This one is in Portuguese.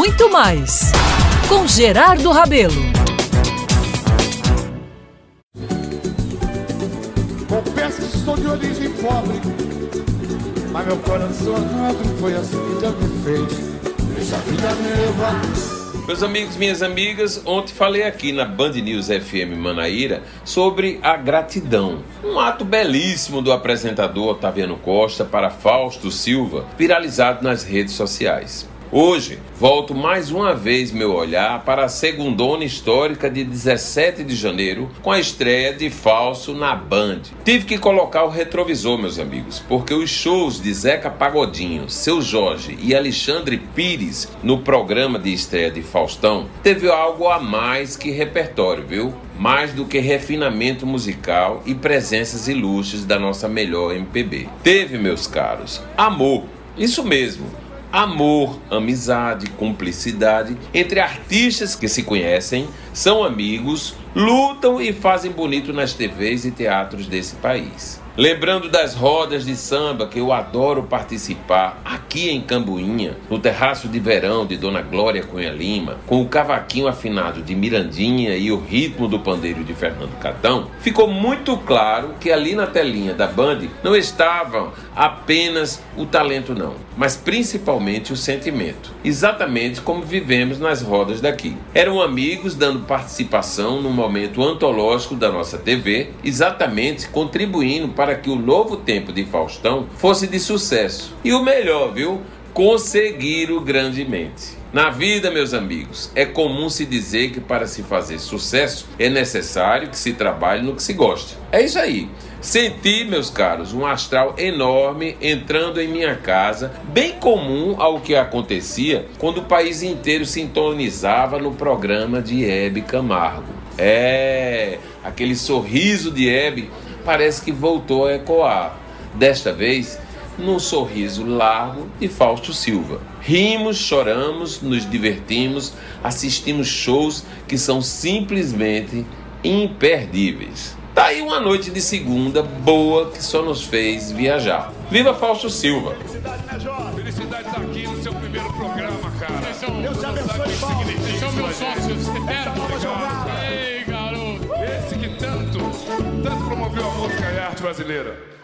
muito mais com Gerardo Rabelo. Confesso que sou de origem pobre, mas meu coração nobre foi assim que Deus me fez. Deixa a vida me meus amigos, minhas amigas, ontem falei aqui na Band News FM Manaíra sobre a gratidão. Um ato belíssimo do apresentador Otaviano Costa para Fausto Silva, viralizado nas redes sociais. Hoje, volto mais uma vez meu olhar para a segundona histórica de 17 de janeiro, com a estreia de Falso na Band. Tive que colocar o retrovisor, meus amigos, porque os shows de Zeca Pagodinho, Seu Jorge e Alexandre Pires no programa de estreia de Faustão teve algo a mais que repertório, viu? mais do que refinamento musical e presenças ilustres da nossa melhor MPB. Teve, meus caros, amor. Isso mesmo, amor, amizade, cumplicidade entre artistas que se conhecem, são amigos, lutam e fazem bonito nas TVs e teatros desse país. Lembrando das rodas de samba que eu adoro participar aqui em Cambuinha, no terraço de verão de Dona Glória Cunha Lima, com o cavaquinho afinado de Mirandinha e o ritmo do pandeiro de Fernando Catão, ficou muito claro que ali na telinha da Band não estava apenas o talento não, mas principalmente o sentimento, exatamente como vivemos nas rodas daqui. Eram amigos dando participação num momento antológico da nossa TV, exatamente contribuindo para que o novo tempo de Faustão fosse de sucesso. E o melhor, viu? Conseguiram grandemente. Na vida, meus amigos, é comum se dizer que para se fazer sucesso é necessário que se trabalhe no que se gosta. É isso aí. Senti, meus caros, um astral enorme entrando em minha casa, bem comum ao que acontecia quando o país inteiro sintonizava no programa de Hebe Camargo. É, aquele sorriso de Hebe parece que voltou a ecoar. Desta vez, num sorriso largo de Fausto Silva. Rimos, choramos, nos divertimos, assistimos shows que são simplesmente imperdíveis. Tá aí uma noite de segunda boa que só nos fez viajar. Viva Fausto Silva! Felicidade, né, Jó? Felicidade estar aqui no seu primeiro programa, cara. Deus te abençoe, Paulo. São meus sócios eternos. Tanto promoveu a música e a arte brasileira.